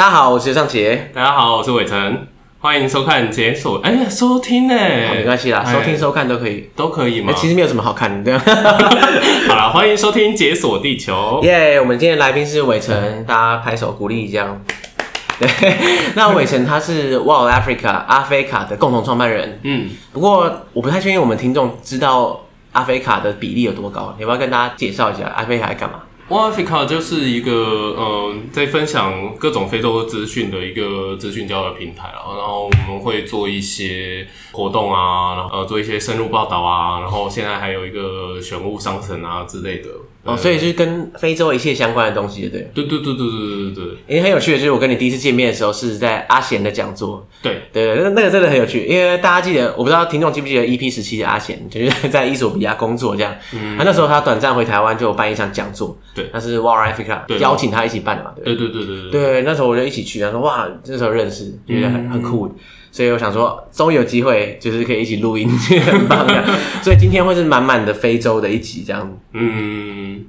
大家好，我是尚杰。大家好，我是伟成。欢迎收看解锁，哎呀，收听呢，没关系啦，收听收看都可以，都可以吗？其实没有什么好看的。好了，欢迎收听解锁地球。耶我们今天来宾是伟成，大家拍手鼓励一下。对，那伟成他是 Wow Africa 阿非卡的共同创办人。嗯，不过我不太确定我们听众知道阿非卡的比例有多高，你要不要跟大家介绍一下阿非卡在干嘛？Wow Africa 就是一个呃，在分享各种非洲资讯的一个资讯交流平台，然后我们会做一些活动啊，然后做一些深入报道啊，然后现在还有一个选物商城啊之类的。哦，所以就是跟非洲一切相关的东西，对对对对对对对对对。诶，很有趣的，就是我跟你第一次见面的时候是在阿贤的讲座。对对对，那那个真的很有趣，因为大家记得，我不知道听众记不记得 EP 十七的阿贤，就是 在伊索比亚工作这样。嗯。他那时候他短暂回台湾，就办一场讲座。对。那是 War Africa 邀请他一起办的嘛？对对对对对。对，那时候我就一起去，他说哇，那时候认识，觉得很很酷。所以我想说，终于有机会，就是可以一起录音，很棒的。所以今天会是满满的非洲的一集这样。嗯。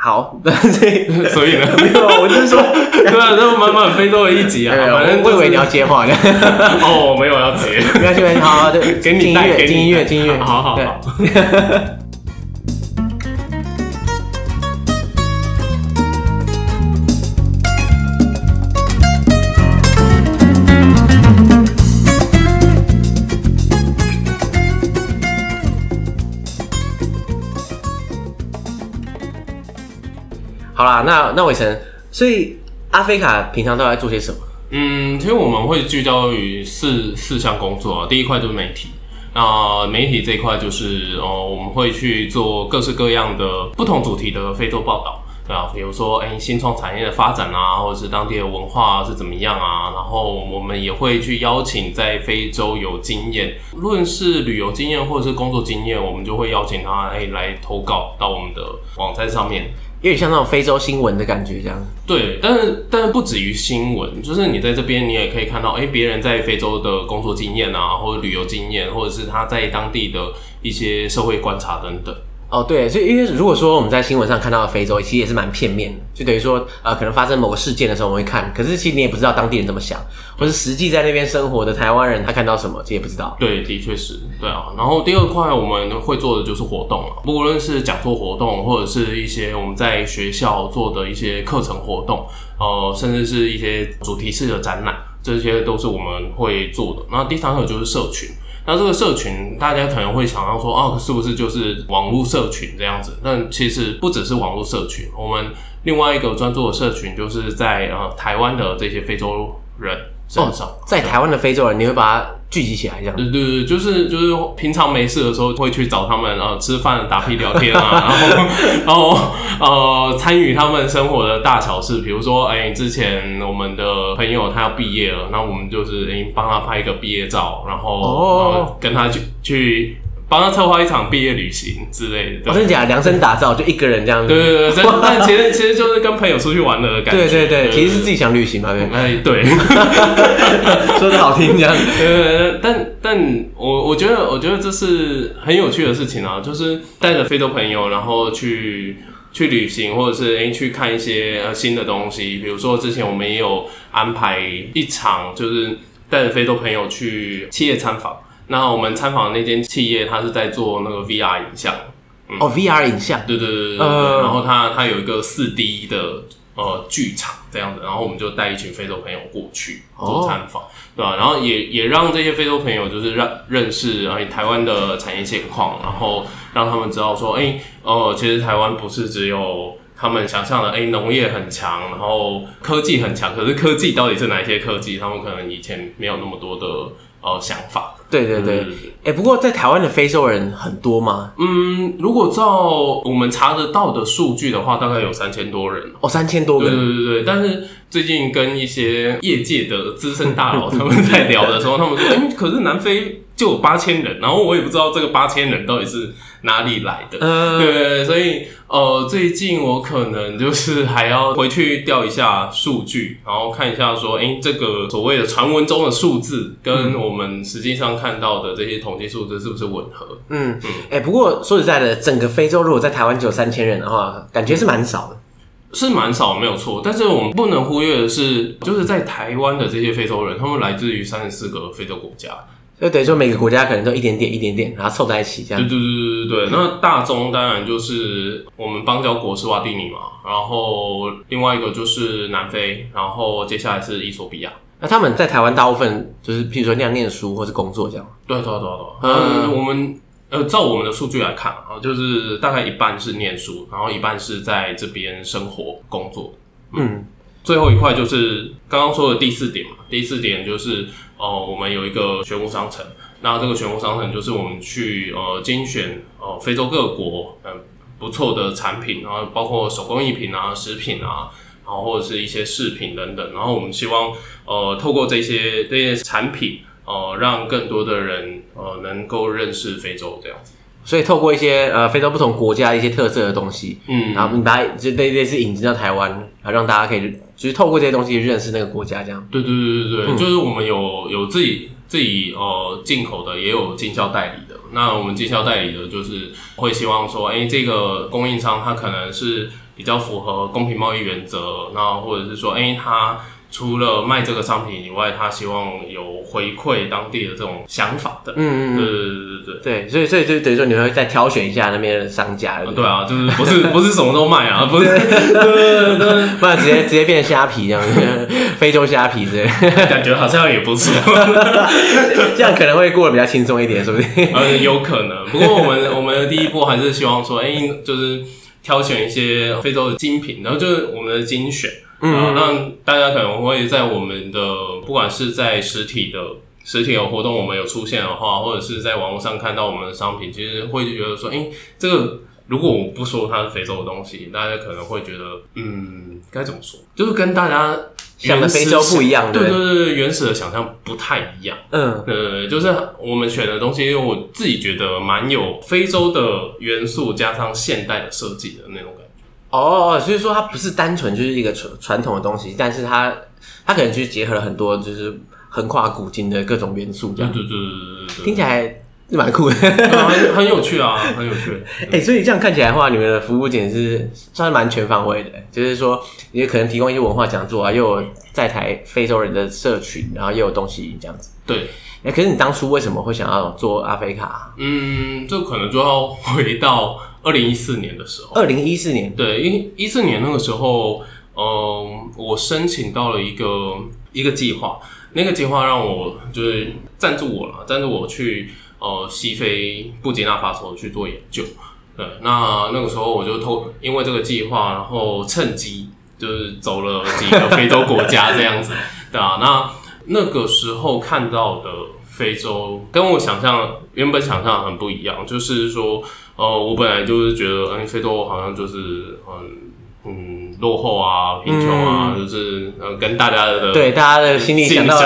好，所 以所以呢，没有，我就是说，对啊，这满满非洲的一集啊，反正我以为你要接话呢。哦，没有要接，没关系，没关系，好好，对，给你带，给音乐，听音乐，好好好。好啦，那那伟成，所以阿菲卡平常都在做些什么？嗯，其实我们会聚焦于四四项工作啊。第一块就是媒体，那媒体这一块就是哦，我们会去做各式各样的不同主题的非洲报道，对啊，比如说哎，新创产业的发展啊，或者是当地的文化是怎么样啊。然后我们也会去邀请在非洲有经验，无论是旅游经验或者是工作经验，我们就会邀请他哎来投稿到我们的网站上面。有点像那种非洲新闻的感觉，这样。对，但是但是不止于新闻，就是你在这边，你也可以看到，哎、别人在非洲的工作经验啊，或者旅游经验，或者是他在当地的一些社会观察等等。哦，对，所以因为如果说我们在新闻上看到的非洲，其实也是蛮片面的，就等于说，呃，可能发生某个事件的时候，我们会看，可是其实你也不知道当地人怎么想，或是实际在那边生活的台湾人他看到什么，其实也不知道。对，的确是，对啊。然后第二块我们会做的就是活动了，不论是讲座活动，或者是一些我们在学校做的一些课程活动，呃，甚至是一些主题式的展览，这些都是我们会做的。那第三个就是社群。那这个社群，大家可能会想到说，哦，是不是就是网络社群这样子？但其实不只是网络社群，我们另外一个专注的社群，就是在呃台湾的这些非洲人身上。在台湾的非洲人，你会把它聚集起来这样？对对对，就是就是平常没事的时候会去找他们呃吃饭、打屁聊天啊，然后然后呃参与他们生活的大小事，比如说哎，之前我们的朋友他要毕业了，那我们就是哎帮他拍一个毕业照，然后、哦、然后跟他去去。帮他策划一场毕业旅行之类的，我真的假的？量身打造，就一个人这样子。对对对，但其实其实就是跟朋友出去玩的感觉。对对对，其实是自己想旅行嘛，对。哎，对，说的好听这样。呃，但但我我觉得我觉得这是很有趣的事情啊，就是带着非洲朋友，然后去去旅行，或者是哎去看一些呃新的东西。比如说之前我们也有安排一场，就是带着非洲朋友去企业参访。那我们参访的那间企业，它是在做那个 VR 影像。嗯、哦，VR 影像，对对对对对。呃、然后它它有一个四 D 的呃剧场这样子，然后我们就带一群非洲朋友过去做参访，哦、对吧？然后也也让这些非洲朋友就是让认识哎台湾的产业现况，然后让他们知道说，哎哦、呃，其实台湾不是只有他们想象的，哎农业很强，然后科技很强，可是科技到底是哪一些科技？他们可能以前没有那么多的呃想法。对对对，哎、嗯欸，不过在台湾的非洲人很多吗？嗯，如果照我们查得到的数据的话，大概有三千多人哦，三千多个，对对对对。但是最近跟一些业界的资深大佬 他们在聊的时候，他们说，哎，可是南非就有八千人，然后我也不知道这个八千人到底是哪里来的，嗯，对，对，对，所以呃，最近我可能就是还要回去调一下数据，然后看一下说，哎，这个所谓的传闻中的数字跟我们实际上。看到的这些统计数字是不是吻合？嗯嗯，哎、欸，不过说实在的，整个非洲如果在台湾只有三千人的话，感觉是蛮少的。是蛮少，没有错。但是我们不能忽略的是，就是在台湾的这些非洲人，他们来自于三十四个非洲国家，就等于说每个国家可能都一点点、一点点，然后凑在一起这样。对对对对对对。那大宗当然就是我们邦交国是瓦蒂尼嘛，然后另外一个就是南非，然后接下来是伊索比亚。那他们在台湾大部分就是，譬如说那样念书或是工作这样。对对对对。嗯，我们。呃，照我们的数据来看啊，就是大概一半是念书，然后一半是在这边生活工作。嗯，最后一块就是刚刚说的第四点嘛。第四点就是，呃，我们有一个选物商城。那这个选物商城就是我们去呃精选呃非洲各国嗯不错的产品，然后包括手工艺品啊、食品啊，然后或者是一些饰品等等。然后我们希望呃透过这些这些产品。呃，让更多的人呃能够认识非洲这样子，所以透过一些呃非洲不同国家一些特色的东西，嗯，然后你把它就类类似引进到台湾，然后让大家可以就是透过这些东西认识那个国家这样。对对对对对，嗯、就是我们有有自己自己呃进口的，也有经销代理的。那我们经销代理的，就是会希望说，哎、欸，这个供应商他可能是比较符合公平贸易原则，那或者是说，哎、欸，他。除了卖这个商品以外，他希望有回馈当地的这种想法的。嗯嗯对对对对对。对，所以所以就等于说你会再挑选一下那边的商家。对啊，就是不是 不是什么都卖啊，不是，对对对，不然直接直接变成虾皮这样子，非洲虾皮之类，感觉好像也不错。这样可能会过得比较轻松一点，是不是。呃，有可能。不过我们我们的第一步还是希望说，哎、欸，就是挑选一些非洲的精品，然后就是我们的精选。嗯，嗯，那大家可能会在我们的不管是在实体的实体的活动，我们有出现的话，或者是在网络上看到我们的商品，其实会觉得说，诶、欸，这个如果我不说它是非洲的东西，大家可能会觉得，嗯，该怎么说？就是跟大家想的非洲不一样，对对对，原始的想象不太一样。嗯，对对对，就是我们选的东西，因为我自己觉得蛮有非洲的元素，加上现代的设计的那种。哦，所以说它不是单纯就是一个传传统的东西，但是它它可能就是结合了很多就是横跨古今的各种元素，这样对对对对对，听起来是蛮酷的，很很有趣啊，很有趣。哎、欸，所以这样看起来的话，你们的服务简直是算是蛮全方位的，就是说也可能提供一些文化讲座啊，又有在台非洲人的社群，然后又有东西这样子。对，哎，可是你当初为什么会想要做阿非卡？嗯，这可能就要回到。二零一四年的时候，二零一四年，对，因一四年那个时候，嗯、呃，我申请到了一个一个计划，那个计划让我就是赞助我了，赞助我去呃西非布吉纳法索去做研究。对，那那个时候我就偷因为这个计划，然后趁机就是走了几个非洲国家这样子，对啊，那那个时候看到的非洲跟我想象原本想象很不一样，就是说。呃，我本来就是觉得，哎，非洲好像就是很嗯落后啊、贫穷啊，嗯、就是呃跟大家的对大家的心里想到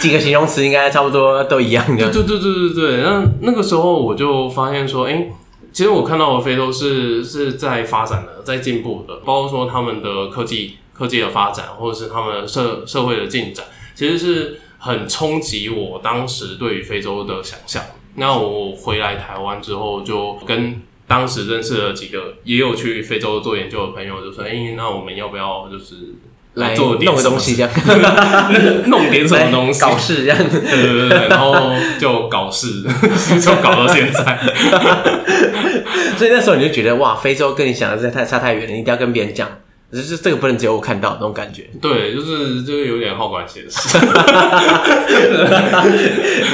几个形容词应该差不多都一样的。对对对对对对。那那个时候我就发现说，哎，其实我看到的非洲是是在发展的，在进步的，包括说他们的科技科技的发展，或者是他们社社会的进展，其实是很冲击我当时对于非洲的想象。那我回来台湾之后，就跟当时认识了几个也有去非洲做研究的朋友，就说：“哎、欸，那我们要不要就是来做点弄个东西，这样 弄点什么东西 搞事这样子？对对对，然后就搞事，就搞到现在。所以那时候你就觉得哇，非洲跟你想的实在太差太远了，你一定要跟别人讲。”就是这个不能只有我看到那种感觉，对，就是就是有点好管闲事。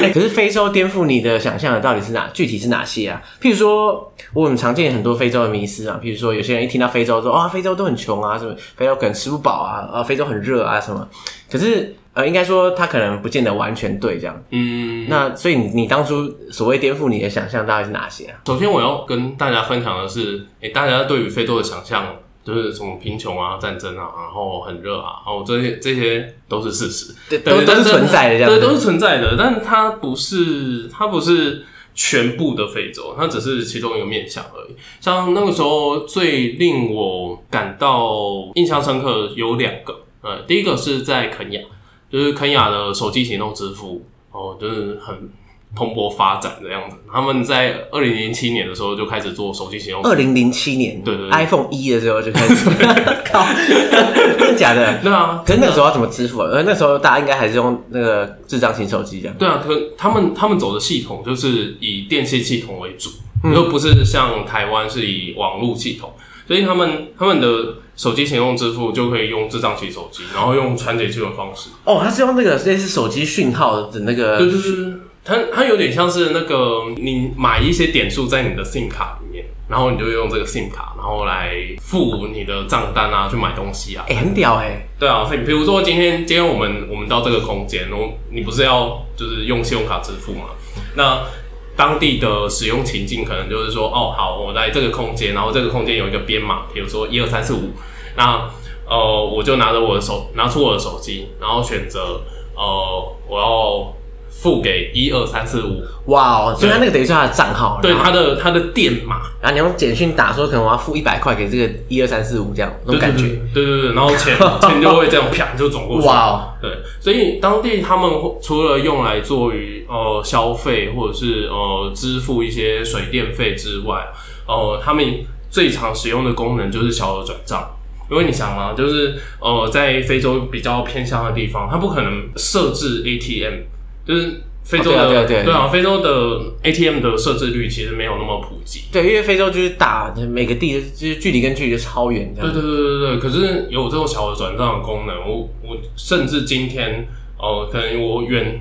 哎，可是非洲颠覆你的想象的到底是哪？具体是哪些啊？譬如说，我很常见很多非洲的迷思啊，譬如说有些人一听到非洲说啊、哦，非洲都很穷啊，什么非洲可能吃不饱啊，啊，非洲很热啊，什么。可是呃，应该说他可能不见得完全对这样。嗯，那所以你你当初所谓颠覆你的想象到底是哪些啊？首先我要跟大家分享的是，哎，大家对于非洲的想象。就是什么贫穷啊、战争啊，然后很热啊，然后这些这些都是事实，对，都都是存在的，对，都是存在的。但它不是，它不是全部的非洲，它只是其中一个面向而已。像那个时候最令我感到印象深刻有两个，呃，第一个是在肯雅，就是肯雅的手机行动支付，哦，就是很蓬勃发展的样子。他们在二零零七年的时候就开始做手机行动。二零零七年，对对，对，iPhone 一的时候就开始。靠，真的假的？对啊。可是那个时候要怎么支付啊？而那时候大家应该还是用那个智障型手机这样。对啊，可他们他们走的系统就是以电信系统为主，又、嗯、不是像台湾是以网络系统，所以他们他们的。手机行动支付就可以用智障型手机，然后用传简讯的方式。哦，它是用那个类似手机讯号的那个。对对对，它它有点像是那个你买一些点数在你的 SIM 卡里面，然后你就用这个 SIM 卡，然后来付你的账单啊，去买东西啊。哎、欸，很屌哎、欸。对啊，所以比如说今天今天我们我们到这个空间，然后你不是要就是用信用卡支付嘛？那当地的使用情境可能就是说，哦，好，我来这个空间，然后这个空间有一个编码，比如说一二三四五，那呃，我就拿着我的手，拿出我的手机，然后选择呃，我要。付给一二三四五，哇哦！所以他那个等于是他的账号，对他的他的电码，然后你用简讯打说，可能我要付一百块给这个一二三四五这样，那种感觉，对对对，然后钱钱就会这样啪就转过去，哇哦！对，所以当地他们除了用来做于呃消费或者是呃支付一些水电费之外，呃，他们最常使用的功能就是小额转账，因为你想嘛，就是呃在非洲比较偏乡的地方，他不可能设置 ATM。就是非洲的、哦、对、啊对，啊对，啊、对啊，非洲的 ATM 的设置率其实没有那么普及。对，因为非洲就是大，每个地就是距离跟距离就超远。对对对对对。可是有这种小额转账的功能，我我甚至今天哦、呃，可能我远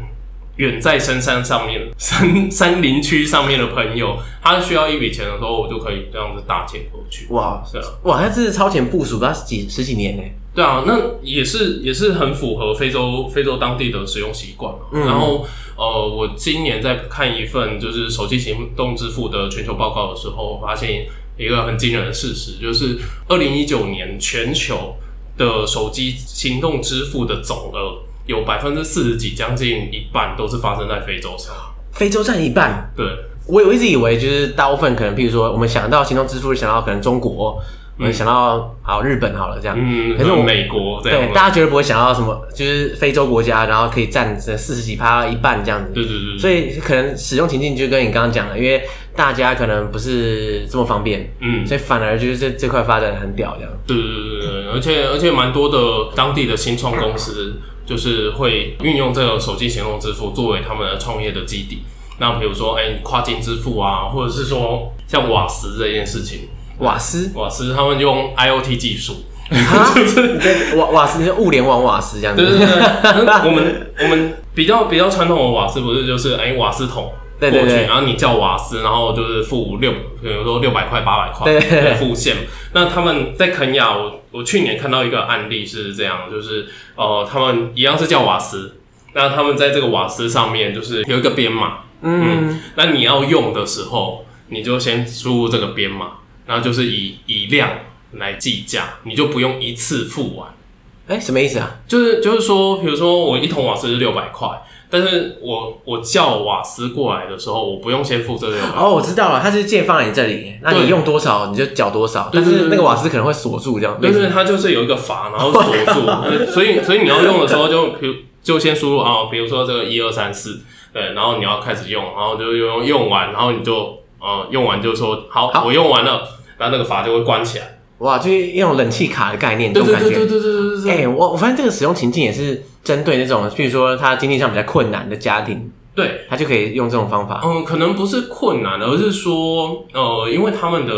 远在深山上面山山林区上面的朋友，他需要一笔钱的时候，我就可以这样子打钱过去。哇，是啊，哇，他这是超前部署，他几十几年呢。对啊，那也是也是很符合非洲非洲当地的使用习惯。嗯。然后呃，我今年在看一份就是手机行动支付的全球报告的时候，发现一个很惊人的事实，就是二零一九年全球的手机行动支付的总额有百分之四十几，将近一半都是发生在非洲上。非洲占一半？对。我我一直以为就是大部分可能，譬如说我们想到行动支付，想到可能中国。我们想到好日本好了这样，嗯，可是我美国对大家绝对不会想到什么，就是非洲国家，然后可以占这四十几趴一半这样子，对对对，所以可能使用情境就跟你刚刚讲的，因为大家可能不是这么方便，嗯，所以反而就是这这块发展很屌这样，对对对对，而且而且蛮多的当地的新创公司就是会运用这个手机行动支付作为他们的创业的基底，那比如说哎、欸、跨境支付啊，或者是说像瓦斯这件事情。瓦斯，瓦斯，他们用 IoT 技术，就是 瓦瓦斯，物联网瓦斯这样子。对对对，我们我们比较比较传统的瓦斯不是就是哎、欸、瓦斯桶过去，对对对，然后你叫瓦斯，然后就是付六，比如说六百块八百块，对，对，对，付现。那他们在肯亚，我我去年看到一个案例是这样，就是呃他们一样是叫瓦斯，那他们在这个瓦斯上面就是有一个编码，嗯，嗯，那你要用的时候，你就先输入这个编码。然后就是以以量来计价，你就不用一次付完。哎、欸，什么意思啊？就是就是说，比如说我一桶瓦斯是六百块，但是我我叫瓦斯过来的时候，我不用先付这个六百。哦，我知道了，它是借放在你这里，那你用多少你就缴多少。但是那个瓦斯可能会锁住这样。对对，它就是有一个阀，然后锁住。所以所以你要用的时候就 比如就先输入啊，比如说这个一二三四，对，然后你要开始用，然后就用用完，然后你就呃用完就说好，好，我用完了。然后那个阀就会关起来，哇，就是用冷气卡的概念，这种感觉。对对对对对对对。哎、欸，我我发现这个使用情境也是针对那种，比如说他经济上比较困难的家庭，对，他就可以用这种方法。嗯，可能不是困难，而是说，呃，因为他们的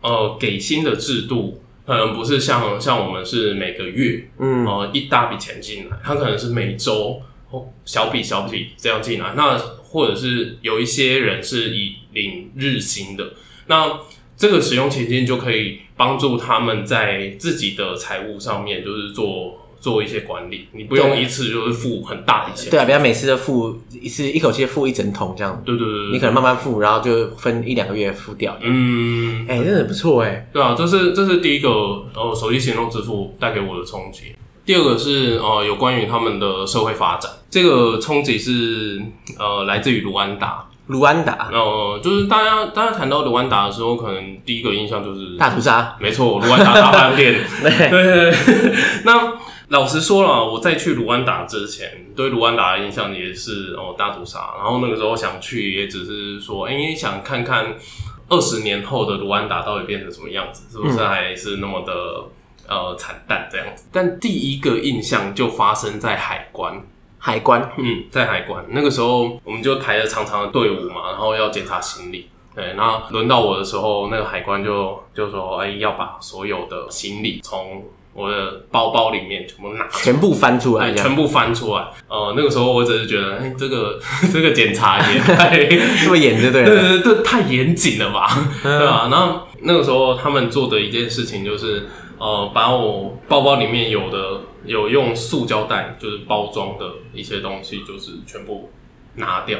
呃给薪的制度，可能不是像像我们是每个月，嗯，呃，一大笔钱进来，他可能是每周哦小笔小笔这样进来，那或者是有一些人是以领日薪的，那。这个使用情境就可以帮助他们在自己的财务上面，就是做做一些管理。你不用一次就是付很大笔钱。对啊，不要每次都付一次，一口气付一整桶这样。对对对，对，你可能慢慢付，然后就分一两个月付掉。嗯，哎、欸，真的不错哎、欸。对啊，这是这是第一个呃，手机行动支付带给我的冲击。第二个是呃，有关于他们的社会发展，这个冲击是呃，来自于卢安达。卢安达，哦，就是大家大家谈到卢安达的时候，可能第一个印象就是大屠杀。没错，卢安达大饭店。对对对。那老实说了，我在去卢安达之前，对卢安达的印象也是哦大屠杀，然后那个时候想去，也只是说，因为想看看二十年后的卢安达到底变成什么样子，是不是还是那么的、嗯、呃惨淡这样子？但第一个印象就发生在海关。海关，嗯，在海关那个时候，我们就排了长长的队伍嘛，然后要检查行李。对，然后轮到我的时候，那个海关就就说：“哎，要把所有的行李从我的包包里面全部拿，全部翻出来，全部翻出来。”呃，那个时候我只是觉得，哎，这个 这个检查也太这么严，对对对对，太严谨了吧，嗯、对吧？然后那个时候他们做的一件事情就是，呃，把我包包里面有的。有用塑胶袋，就是包装的一些东西，就是全部拿掉。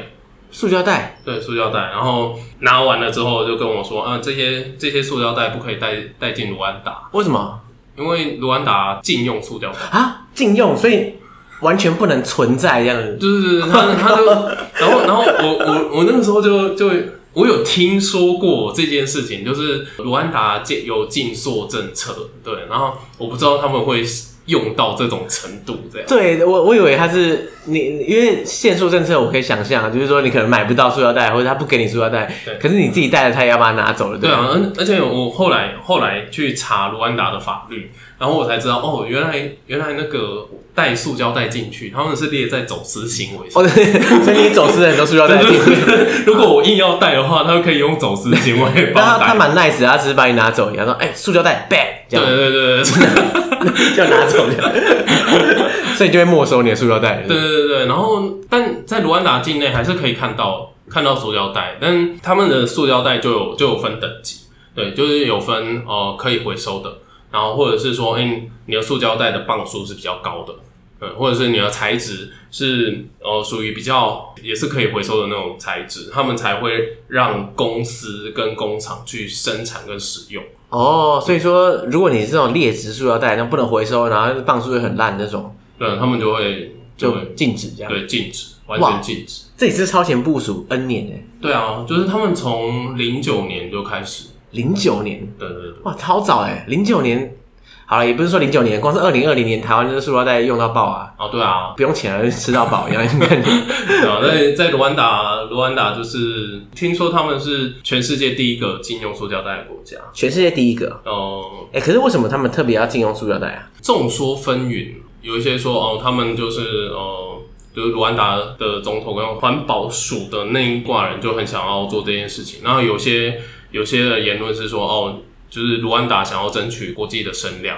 塑胶袋，对，塑胶袋。然后拿完了之后，就跟我说，嗯，这些这些塑胶袋不可以带带进卢安达。为什么？因为卢安达禁用塑胶袋啊，禁用，所以完全不能存在这样子。对对对他他就，然后然后我我我那个时候就就我有听说过这件事情，就是卢安达禁有禁塑政策，对，然后我不知道他们会。用到这种程度，这样。对，我我以为他是你，因为限塑政策，我可以想象，就是说你可能买不到塑料袋，或者他不给你塑料袋，对可是你自己带了，他也要把它拿走了，对，啊。而而且我后来后来去查卢安达的法律，然后我才知道，哦，原来原来那个带塑胶袋进去，他们是列在走私行为。哦，对，所以你走私的很多塑料袋进去。如果我硬要带的话，他们可以用走私行为。他他蛮 nice，他只是把你拿走，然后说，哎、欸，塑胶袋 bad，这样。对对对对。就拿走了，所以就会没收你的塑料袋。对对对，然后但在卢安达境内还是可以看到看到塑料袋，但他们的塑料袋就有就有分等级，对，就是有分呃可以回收的，然后或者是说，哎、欸，你的塑胶袋的磅数是比较高的，嗯，或者是你的材质是呃属于比较也是可以回收的那种材质，他们才会让公司跟工厂去生产跟使用。哦，所以说，如果你是这种劣质塑料袋，那不能回收，然后磅数又很烂那种，对，他们就会就禁止这样，对，禁止，完全禁止。这也是超前部署 N 年哎。对啊，就是他们从零九年就开始，零九年，对对对，哇，超早哎，零九年。好了，也不是说零九年，光是二零二零年，台湾就是塑料袋用到爆啊！哦，对啊，不用钱了，吃到饱一样。对啊，在在卢安达，卢安达就是听说他们是全世界第一个禁用塑胶袋的国家，全世界第一个哦。哎、欸，可是为什么他们特别要禁用塑料袋啊？众说纷纭，有一些说哦，他们就是哦，就是卢安达的总统跟环保署的那一挂人就很想要做这件事情，然后有些有些的言论是说哦。就是卢安达想要争取国际的声量，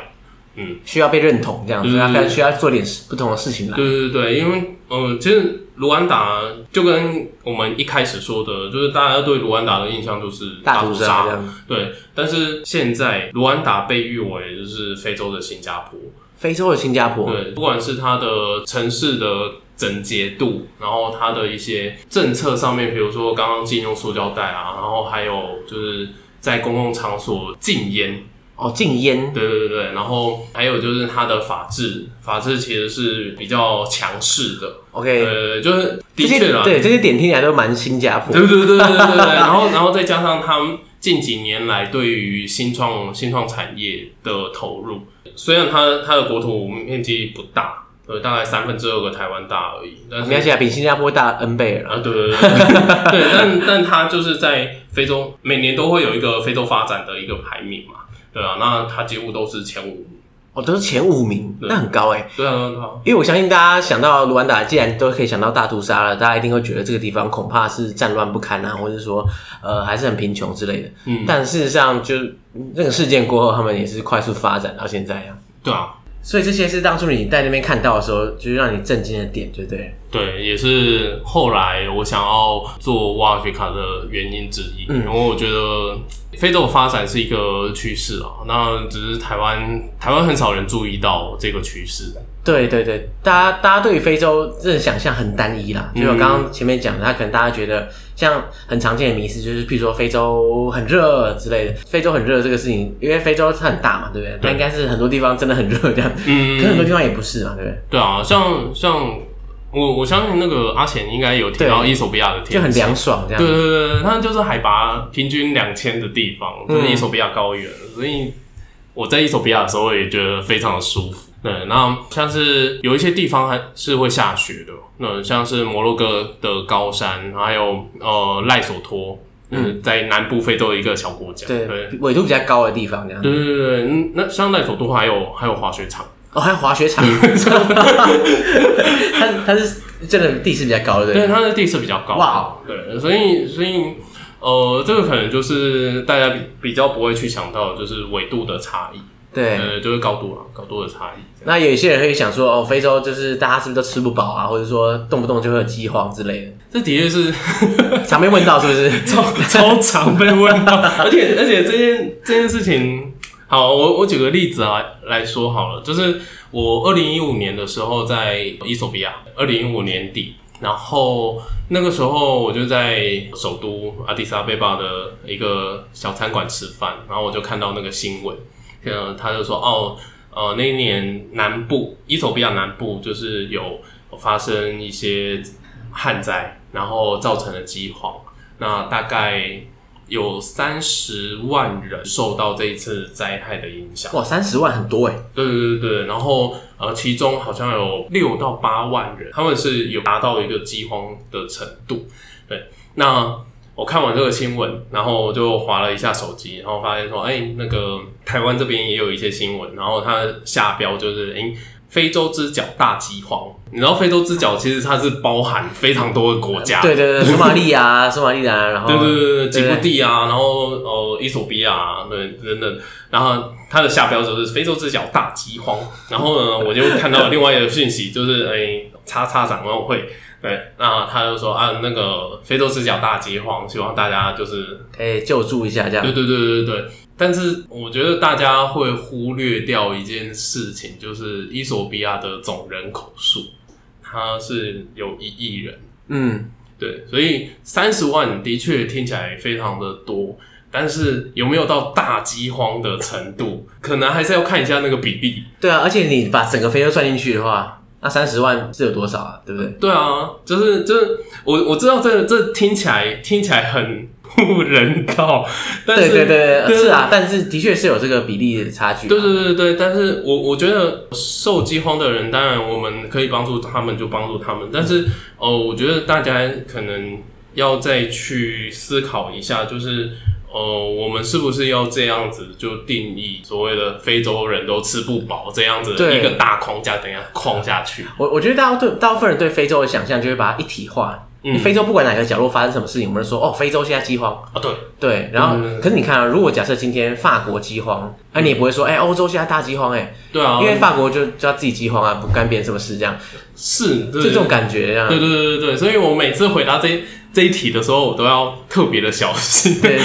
嗯，需要被认同这样子，他、就是、需要做点不同的事情来。对对对，因为呃，其实卢安达就跟我们一开始说的，就是大家对卢安达的印象就是大屠杀。对，但是现在卢安达被誉为就是非洲的新加坡，非洲的新加坡。对，不管是它的城市的整洁度，然后它的一些政策上面，比如说刚刚禁用塑胶袋啊，然后还有就是。在公共场所禁烟哦，禁烟，对对对，然后还有就是它的法制，法制其实是比较强势的。OK，呃，就是的确啦，对这些点听起来都蛮新加坡。对对对对对对，然后然后再加上他们近几年来对于新创新创产业的投入，虽然它它的国土面积不大。呃，大概三分之二个台湾大而已，但是没关系啊，比新加坡大 N 倍了。啊，对对对，对，但但它就是在非洲，每年都会有一个非洲发展的一个排名嘛，对啊，那它几乎都是前五名，哦，都是前五名，那很高哎。对啊，对啊，因为我相信大家想到卢安达，既然都可以想到大屠杀了，大家一定会觉得这个地方恐怕是战乱不堪啊，或者说呃还是很贫穷之类的。嗯，但事实上，就那个事件过后，他们也是快速发展到现在呀。对啊。所以这些是当初你在那边看到的时候，就是让你震惊的点，对不对？对，也是后来我想要做 Wild Africa 的原因之一。嗯，因为我觉得非洲的发展是一个趋势啊，那只是台湾台湾很少人注意到这个趋势。对对对，大家大家对于非洲这个想象很单一啦，就我刚刚前面讲的，他可能大家觉得像很常见的迷思，就是譬如说非洲很热之类的。非洲很热这个事情，因为非洲它很大嘛，对不对？它对应该是很多地方真的很热这样，嗯，可很多地方也不是嘛，对不对？对啊，像像我我相信那个阿贤应该有提到伊索比亚的天气就很凉爽这样，对对对对，它就是海拔平均两千的地方，就是伊索比亚高原，嗯、所以我在伊索比亚的时候也觉得非常的舒服。对，那像是有一些地方还是会下雪的，那像是摩洛哥的高山，还有呃赖索托，嗯，在南部非洲的一个小国家，对，纬度比较高的地方，这样。对对对对，嗯，那像赖索托还有还有滑雪场，哦，还有滑雪场，它它是真的地势比较高的，对，它的地势比较高，哇，对，所以所以呃，这个可能就是大家比比较不会去想到，就是纬度的差异。对，呃，就是高度啊，高度的差异。那有一些人会想说，哦，非洲就是大家是不是都吃不饱啊，或者说动不动就会有饥荒之类的？这的确是 常被问到，是不是？超超常被问到，而且而且这件这件事情，好，我我举个例子啊来说好了，就是我二零一五年的时候在伊索比亚，二零一五年底，然后那个时候我就在首都阿迪萨贝巴的一个小餐馆吃饭，然后我就看到那个新闻。呃，他就说哦，呃，那一年南部，伊索比亚南部就是有发生一些旱灾，然后造成了饥荒。那大概有三十万人受到这一次灾害的影响。哇，三十万很多哎。对对对对，然后呃，其中好像有六到八万人，他们是有达到一个饥荒的程度。对，那。我看完这个新闻，然后我就划了一下手机，然后发现说，哎、欸，那个台湾这边也有一些新闻，然后它下标就是，哎、欸，非洲之角大饥荒。你知道非洲之角其实它是包含非常多的国家，对对对，索马利亚、索马利兰，然后对对对对，吉布地啊，然后呃，伊索比亚，对等等，然后它的下标就是非洲之角大饥荒。然后呢，我就看到了另外一个讯息，就是哎、欸，叉叉展望会。对，那他就说啊，那个非洲之角大饥荒，希望大家就是可以救助一下，这样。对对对对对。但是我觉得大家会忽略掉一件事情，就是伊索比亚的总人口数，它是有一亿人。嗯，对，所以三十万的确听起来非常的多，但是有没有到大饥荒的程度，可能还是要看一下那个比例。对啊，而且你把整个非洲算进去的话。那三十万是有多少啊？对不对？对啊，就是就是我我知道这这听起来听起来很不人道，但是对对对，对是啊，但是的确是有这个比例的差距。对对对对，但是我我觉得受饥荒的人，当然我们可以帮助他们就帮助他们，但是哦、呃，我觉得大家可能要再去思考一下，就是。呃，我们是不是要这样子就定义所谓的非洲人都吃不饱这样子一个大框架，等下框下去？我我觉得大家对大部分人对非洲的想象就会把它一体化。嗯，非洲不管哪个角落发生什么事情，我们就说哦，非洲现在饥荒啊，对对。然后，嗯、可是你看啊，如果假设今天法国饥荒，那、嗯、你也不会说哎，欧洲现在大饥荒哎，对啊，因为法国就知道自己饥荒啊，不干别人什么事这样。是，就这种感觉这样。对对对对对，所以我每次回答这。这一题的时候，我都要特别的小心。对，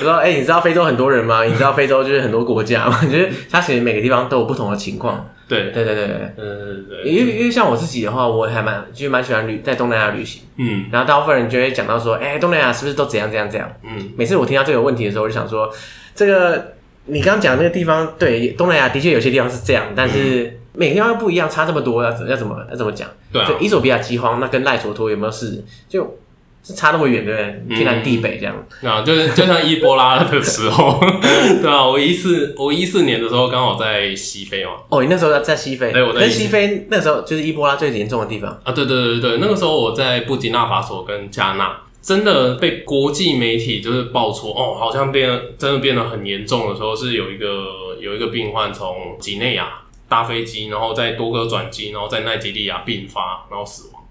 我说，哎、欸，你知道非洲很多人吗？你知道非洲就是很多国家吗？就是它其实每个地方都有不同的情况。对，对，对，对，对，嗯，对。因为因为像我自己的话，我还蛮其实蛮喜欢旅在东南亚旅行。嗯。然后大部分人就会讲到说，哎、欸，东南亚是不是都怎样怎样怎样？嗯。每次我听到这个问题的时候，我就想说，这个你刚刚讲那个地方，对，东南亚的确有些地方是这样，但是每个地方又不一样，差这么多，要怎要怎么要怎么讲？对、啊。衣索比亚饥荒，那跟赖索托有没有事？就。是差那么远，对不对？天南地北这样。嗯、啊，就是就像伊波拉的时候，对啊，我一四我一四年的时候刚好在西非嘛。哦，你那时候在西非？对，我在西非那时候就是伊波拉最严重的地方啊。对对对对，那个时候我在布吉纳法索跟加纳，真的被国际媒体就是爆出哦，好像变得真的变得很严重的时候，是有一个有一个病患从几内亚搭飞机，然后在多哥转机，然后在奈及利亚病发，然后死亡。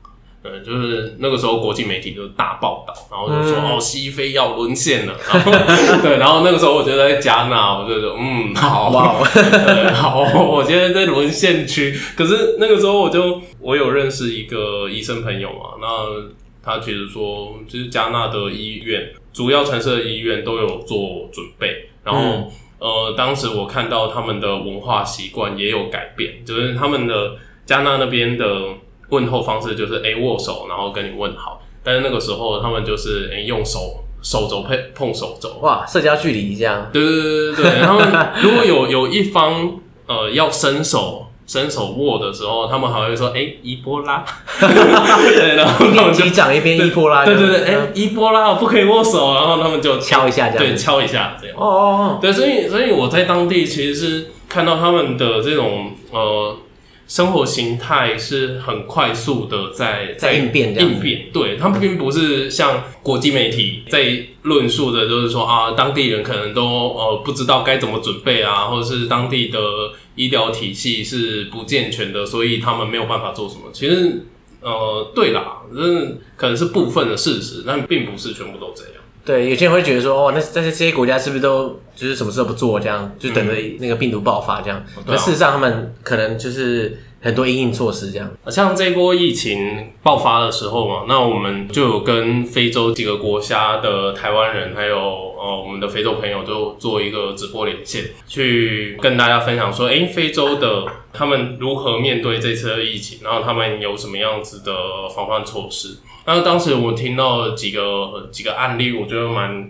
嗯，就是那个时候国际媒体就大报道，然后就说、嗯、哦，西非要沦陷了。然后对，然后那个时候我就在加纳，我就说嗯，好，哇好，我现在在沦陷区。可是那个时候我就我有认识一个医生朋友嘛，那他其实说，就是加纳的医院，主要城市的医院都有做准备。然后、嗯、呃，当时我看到他们的文化习惯也有改变，就是他们的加纳那边的。问候方式就是诶、欸、握手，然后跟你问好。但是那个时候他们就是用手手肘碰碰手肘，哇，社交距离这样。对对对对对。然后 如果有有一方呃要伸手伸手握的时候，他们还会说诶、欸、伊波拉。对，然后他们就击掌一边伊波拉。对对对，诶、欸、伊波拉不可以握手，然后他们就敲一下这样。对，敲一下这样。哦哦哦。对，所以所以我在当地其实是看到他们的这种。呃。生活形态是很快速的在在应变，应变。对，他们并不是像国际媒体在论述的，就是说啊，当地人可能都呃不知道该怎么准备啊，或者是当地的医疗体系是不健全的，所以他们没有办法做什么。其实呃，对啦，这可能是部分的事实，但并不是全部都这样。对，有些人会觉得说，哦，那但是这些国家是不是都就是什么事都不做，这样就等着那个病毒爆发这样？那、嗯、事实上，他们可能就是很多应应措施这样。像这波疫情爆发的时候嘛，那我们就有跟非洲几个国家的台湾人，还有呃我们的非洲朋友，就做一个直播连线，去跟大家分享说，诶，非洲的他们如何面对这次的疫情，然后他们有什么样子的防范措施。那当时我听到几个几个案例，我觉得蛮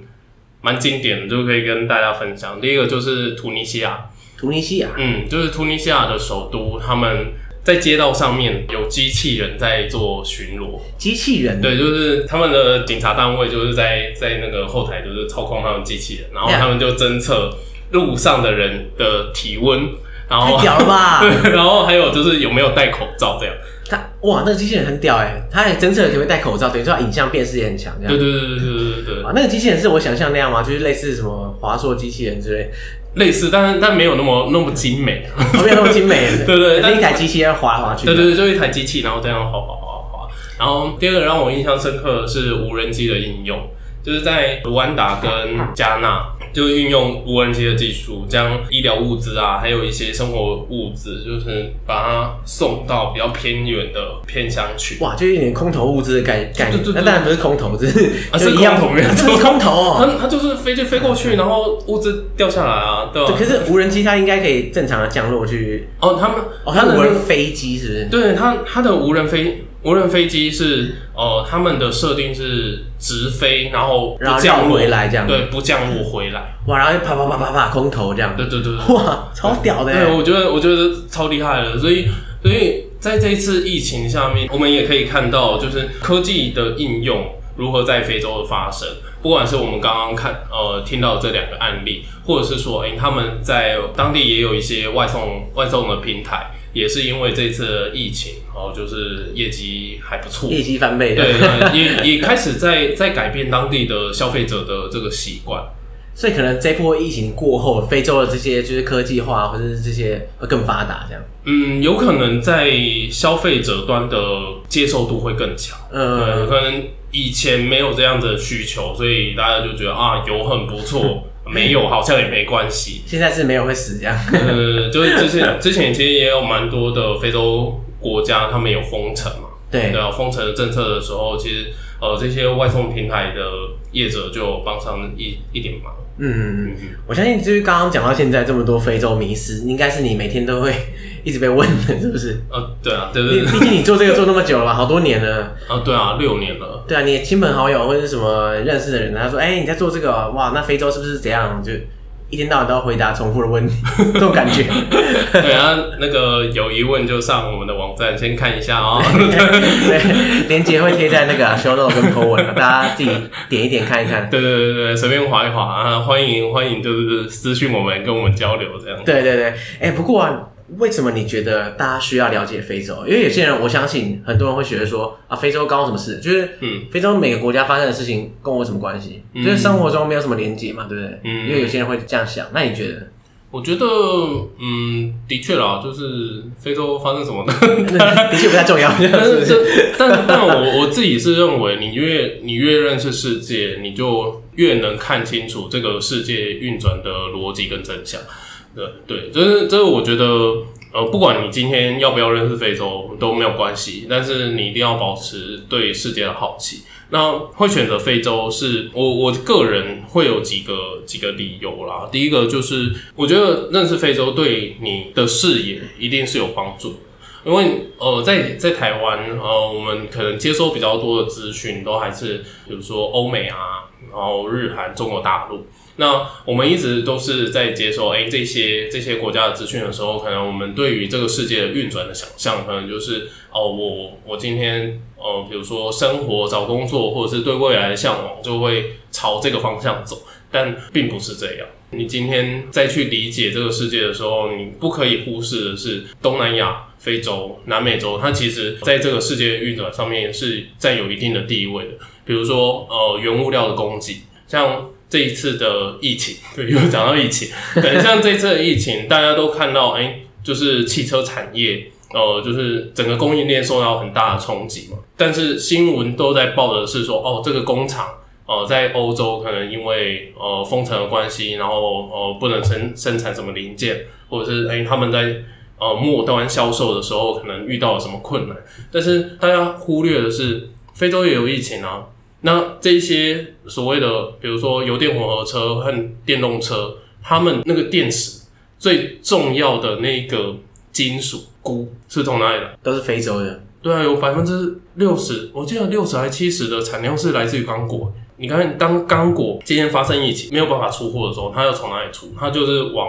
蛮经典的，就可以跟大家分享。第一个就是突尼西亚，突尼西亚，嗯，就是突尼西亚的首都，他们在街道上面有机器人在做巡逻。机器人？对，就是他们的警察单位就是在在那个后台就是操控他们机器人，然后他们就侦测路上的人的体温，然后太屌了吧？然后还有就是有没有戴口罩这样。他哇，那个机器人很屌哎，他还侦测了可不可以戴口罩，等于说影像辨识也很强，这样。对对对对对对对。啊，那个机器人是我想象那样吗？就是类似什么华硕机器人之类。类似，但是但没有那么那么精美，没有那么精美。对对，那一台机器要滑来滑去。对对对，就一台机器，然后这样滑滑滑滑。然后第二个让我印象深刻的是无人机的应用，就是在卢安达跟加纳。就运用无人机的技术，将医疗物资啊，还有一些生活物资，就是把它送到比较偏远的偏乡去。哇，就一点空投物资的概概念。那当然不是空投，只是啊是空投，没错，是 空投哦。它它就是飞就飞过去，然后物资掉下来啊，对吧？可是无人机它应该可以正常的降落去。哦，他们哦，它无人飞机是不是？对，它它的无人飞。无人飞机是呃，他们的设定是直飞，然后不降落回来这样，对，不降落回来，哇，然后啪啪啪啪啪空投这样，对对对对，哇，超屌的，对，我觉得我觉得超厉害的，所以所以在这一次疫情下面，我们也可以看到，就是科技的应用如何在非洲的发生，不管是我们刚刚看呃听到的这两个案例，或者是说，哎、欸，他们在当地也有一些外送外送的平台。也是因为这次疫情，哦，就是业绩还不错，业绩翻倍，对，也也开始在在改变当地的消费者的这个习惯，所以可能这波疫情过后，非洲的这些就是科技化或者是这些会更发达，这样，嗯，有可能在消费者端的接受度会更强，嗯，可能以前没有这样的需求，所以大家就觉得啊，油很不错。没有，好像也没关系。现在是没有会死这样。呃，就是之前之前其实也有蛮多的非洲国家，他们有封城嘛。对。对啊，封城的政策的时候，其实呃这些外送平台的业者就帮上一一点忙。嗯嗯嗯嗯。我相信就是刚刚讲到现在这么多非洲迷思，应该是你每天都会。一直被问的，是不是？呃，对啊，对对对。毕竟你做这个做那么久了吧，好多年了。啊，对啊，六年了。对啊，你亲朋好友或者是什么认识的人，他说：“哎、欸，你在做这个，哇，那非洲是不是怎样？”就一天到晚都要回答重复的问题，这种感觉。对啊，那个有疑问就上我们的网站先看一下啊、喔。对，链接会贴在那个 show note 跟 po 文，大家自己点一点看一看。对对对对，随便划一划啊，欢迎欢迎，就是私讯我们跟我们交流这样。对对对，哎、欸，不过、啊。为什么你觉得大家需要了解非洲？因为有些人，我相信很多人会觉得说啊，非洲关我什么事？就是，嗯，非洲每个国家发生的事情跟我有什么关系？嗯，就是生活中没有什么连结嘛，对不对？嗯，因为有些人会这样想。那你觉得？我觉得，嗯，的确啦，就是非洲发生什么的，的确不太重要。但是这，但但我我自己是认为，你越你越认识世界，你就越能看清楚这个世界运转的逻辑跟真相。对对，就是这个，我觉得，呃，不管你今天要不要认识非洲都没有关系，但是你一定要保持对世界的好奇。那会选择非洲是我我个人会有几个几个理由啦。第一个就是，我觉得认识非洲对你的视野一定是有帮助，因为呃，在在台湾呃，我们可能接收比较多的资讯都还是比如说欧美啊，然后日韩、中国大陆。那我们一直都是在接受诶、这些这些国家的资讯的时候，可能我们对于这个世界的运转的想象，可能就是哦，我我今天呃，比如说生活、找工作，或者是对未来的向往，就会朝这个方向走，但并不是这样。你今天再去理解这个世界的时候，你不可以忽视的是东南亚、非洲、南美洲，它其实在这个世界运转上面是占有一定的地位的。比如说，呃，原物料的供给，像这一次的疫情，对，又讲到疫情，对，像这次的疫情，大家都看到，哎、欸，就是汽车产业，呃，就是整个供应链受到很大的冲击嘛。但是新闻都在报的是说，哦，这个工厂。呃，在欧洲可能因为呃封城的关系，然后呃不能生生产什么零件，或者是哎、欸、他们在呃末端销售的时候可能遇到了什么困难。但是大家忽略的是，非洲也有疫情啊。那这些所谓的，比如说油电混合车和电动车，他们那个电池最重要的那个金属钴是从哪里来？都是非洲的。对啊，有百分之六十，我记得六十还七十的产量是来自于刚果。你看，当刚果今天发生疫情没有办法出货的时候，它要从哪里出？它就是往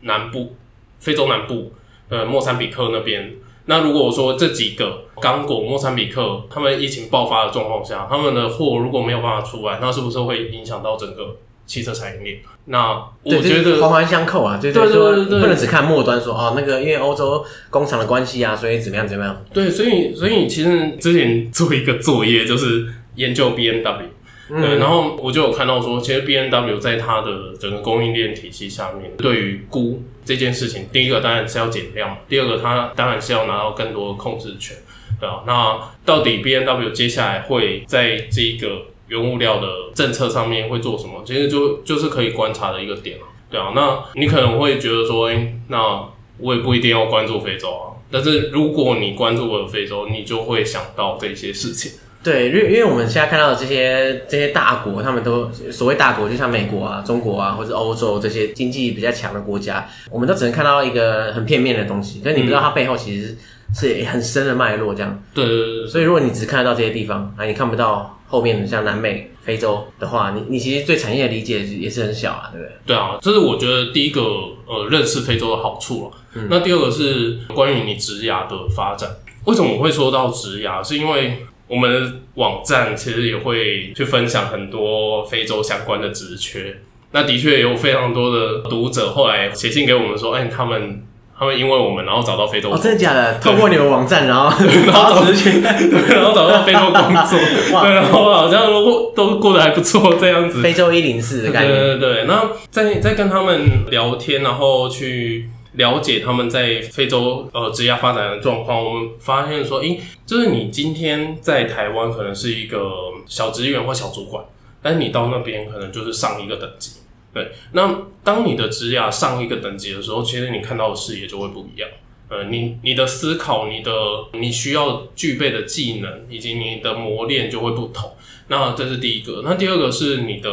南部，非洲南部，呃，莫桑比克那边。那如果说这几个刚果、莫桑比克，他们疫情爆发的状况下，他们的货如果没有办法出来，那是不是会影响到整个汽车产业链？那我觉得环环相扣啊，对对对不能只看末端说哦，那个因为欧洲工厂的关系啊，所以怎么样怎么样？对，所以所以其实之前做一个作业就是研究 BMW。对，然后我就有看到说，其实 B M W 在它的整个供应链体系下面，对于鈷这件事情，第一个当然是要减量，第二个它当然是要拿到更多的控制权，对啊。那到底 B N W 接下来会在这个原物料的政策上面会做什么？其实就就是可以观察的一个点了，对啊。那你可能会觉得说，哎，那我也不一定要关注非洲啊，但是如果你关注了非洲，你就会想到这些事情。对，因为因为我们现在看到的这些这些大国，他们都所谓大国，就像美国啊、中国啊，或者欧洲这些经济比较强的国家，我们都只能看到一个很片面的东西，但你不知道它背后其实是很深的脉络这样。对对对。所以如果你只看得到这些地方，啊，你看不到后面的像南美、非洲的话，你你其实对产业的理解也是很小啊，对不对？对啊，这是我觉得第一个呃认识非洲的好处了。嗯。那第二个是关于你植牙的发展。为什么我会说到植牙？是因为我们的网站其实也会去分享很多非洲相关的职缺，那的确也有非常多的读者后来写信给我们说，哎，他们他们因为我们然后找到非洲真的假的？透过你们网站，然后然后找职缺，对，然后找到非洲工作，对，然后好像都过都过得还不错这样子。非洲一零四的概念，对对对。那在在跟他们聊天，然后去。了解他们在非洲呃职业发展的状况，我们发现说，诶、就是你今天在台湾可能是一个小职员或小主管，但是你到那边可能就是上一个等级。对，那当你的职业上一个等级的时候，其实你看到的视野就会不一样。呃，你你的思考、你的你需要具备的技能以及你的磨练就会不同。那这是第一个。那第二个是你的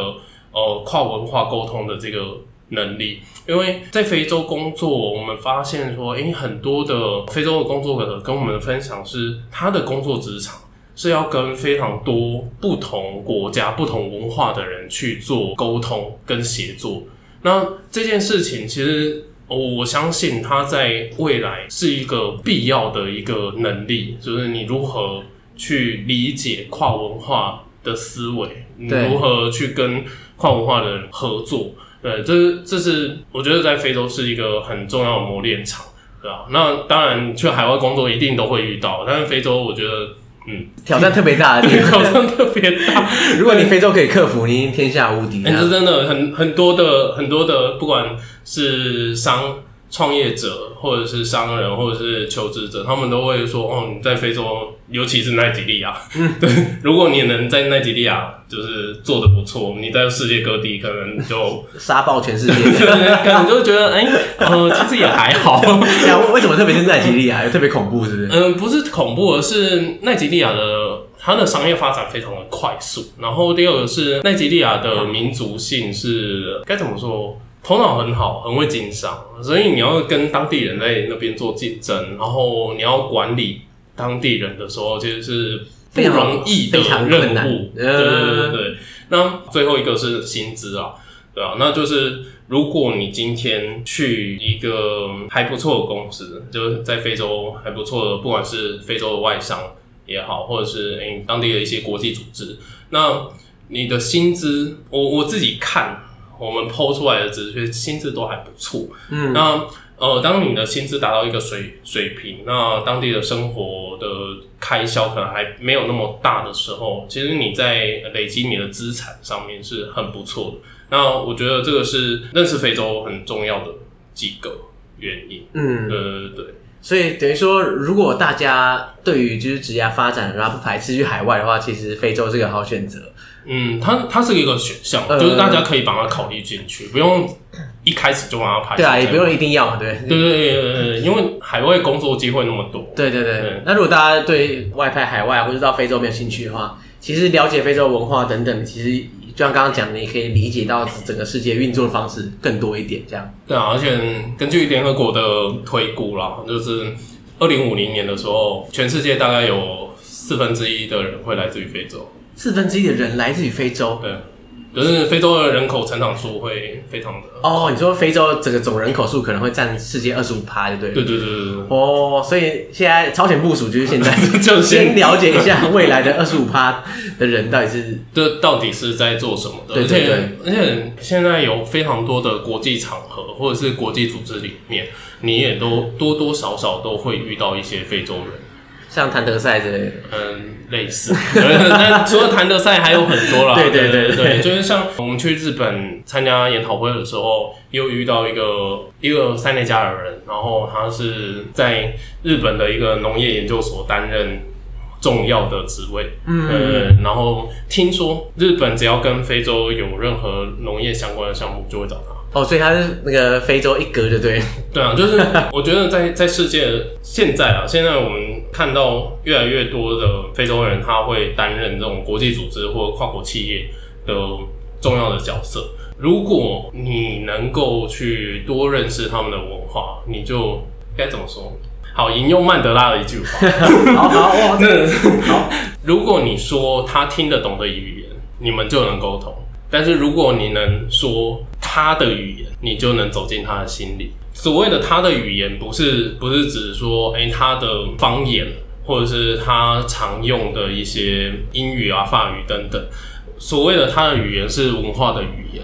呃跨文化沟通的这个。能力，因为在非洲工作，我们发现说，诶，很多的非洲的工作者跟我们的分享是，他的工作职场是要跟非常多不同国家、不同文化的人去做沟通跟协作。那这件事情，其实我相信他在未来是一个必要的一个能力，就是你如何去理解跨文化的思维，你如何去跟跨文化的人合作。对，这是这是我觉得在非洲是一个很重要的磨练场，对吧？那当然去海外工作一定都会遇到，但是非洲我觉得，嗯，挑战特别大的地方，挑战特别大。如果你非洲可以克服，你天下无敌。但是真的很很多的很多的，不管是商。创业者，或者是商人，或者是求职者，他们都会说：“哦，你在非洲，尤其是奈及利亚，嗯，对，如果你能在奈及利亚就是做的不错，你在世界各地可能就 杀爆全世界，可能就会觉得，哎，呃，其实也还好。为什么特别是奈及利亚，特别恐怖，是不是？嗯，不是恐怖，而是奈及利亚的它的商业发展非常的快速。然后第二个是奈及利亚的民族性是该怎么说？头脑很好，很会经商，所以你要跟当地人在那边做竞争，然后你要管理当地人的时候，其实是不容易的任务。对对对对。那最后一个是薪资啊，对啊，那就是如果你今天去一个还不错的公司，就是在非洲还不错的，不管是非洲的外商也好，或者是诶、欸、当地的一些国际组织，那你的薪资，我我自己看。我们 PO 出来的职缺薪资都还不错。嗯，那呃，当你的薪资达到一个水水平，那当地的生活的开销可能还没有那么大的时候，其实你在累积你的资产上面是很不错的。那我觉得这个是认识非洲很重要的几个原因。嗯，对对对。所以等于说，如果大家对于就是职业发展，然后不排斥去海外的话，其实非洲是个好选择。嗯，它它是一个选项，呃、就是大家可以把它考虑进去，不用一开始就把它排。对啊，也不用一定要，对。对对对对对，因为海外工作机会那么多。对对对。对那如果大家对外派海外或者到非洲没有兴趣的话，其实了解非洲文化等等，其实。就像刚刚讲的，你可以理解到整个世界运作的方式更多一点，这样。对啊，而且根据联合国的推估啦，就是二零五零年的时候，全世界大概有四分之一的人会来自于非洲。四分之一的人来自于非洲。对。就是非洲的人口成长数会非常的哦，你说非洲整个总人口数可能会占世界二十五趴，对不对？对对对对对。哦，所以现在超前部署就是现在，就先了解一下未来的 二十五趴的人到底是这到底是在做什么的。对对对，而且而且现在有非常多的国际场合或者是国际组织里面，你也都多多少少都会遇到一些非洲人。像谭德赛之类的，嗯，类似。那除了谭德赛，还有很多啦。对对对对，对，就是像我们去日本参加研讨会的时候，又遇到一个一个塞内加尔人，然后他是在日本的一个农业研究所担任重要的职位。嗯，嗯，然后听说日本只要跟非洲有任何农业相关的项目，就会找他。哦，所以他是那个非洲一格，就对。对啊，就是我觉得在在世界现在啊，现在我们看到越来越多的非洲人，他会担任这种国际组织或跨国企业的重要的角色。如果你能够去多认识他们的文化，你就该怎么说？好，引用曼德拉的一句话。好好哇，真的是好。如果你说他听得懂的语言，你们就能沟通。但是如果你能说他的语言，你就能走进他的心里。所谓的他的语言，不是不是指说，哎、欸，他的方言，或者是他常用的一些英语啊、法语等等。所谓的他的语言是文化的语言，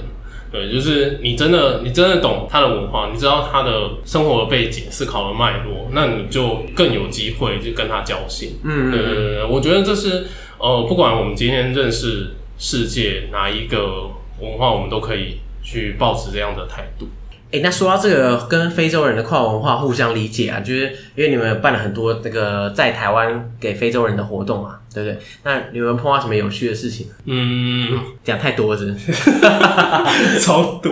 对，就是你真的你真的懂他的文化，你知道他的生活的背景、思考的脉络，那你就更有机会去跟他交心。嗯，对对对，我觉得这是呃，不管我们今天认识。世界哪一个文化，我们都可以去保持这样的态度。哎、欸，那说到这个跟非洲人的跨文化互相理解啊，就是因为你们办了很多那个在台湾给非洲人的活动嘛，对不对？那你们碰到什么有趣的事情？嗯，讲太多了是不是，超多。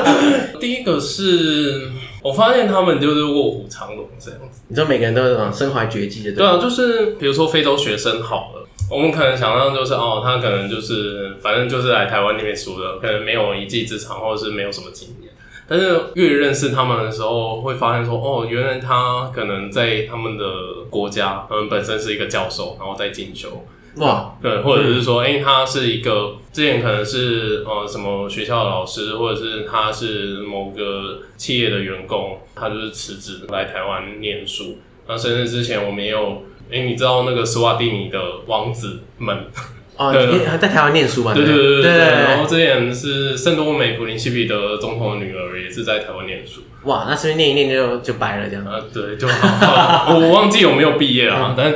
第一个是我发现他们就是卧虎藏龙这样子，你知道每个人都是这种身怀绝技的，对啊，就是比如说非洲学生好了。我们可能想象就是哦，他可能就是反正就是来台湾念书的，可能没有一技之长，或者是没有什么经验。但是越认识他们的时候，会发现说哦，原来他可能在他们的国家，他们本身是一个教授，然后在进修。哇，对，或者是说，哎、欸，他是一个之前可能是呃什么学校的老师，或者是他是某个企业的员工，他就是辞职来台湾念书。那甚至之前我们也有。哎、欸，你知道那个斯瓦蒂尼的王子们？哦，你还在台湾念书嘛？对对对对对。然后之前是圣多美普林西比的总统的女儿，也是在台湾念书。哇，那是不是念一念就就掰了这样？啊，对，就好。好我忘记有没有毕业了，但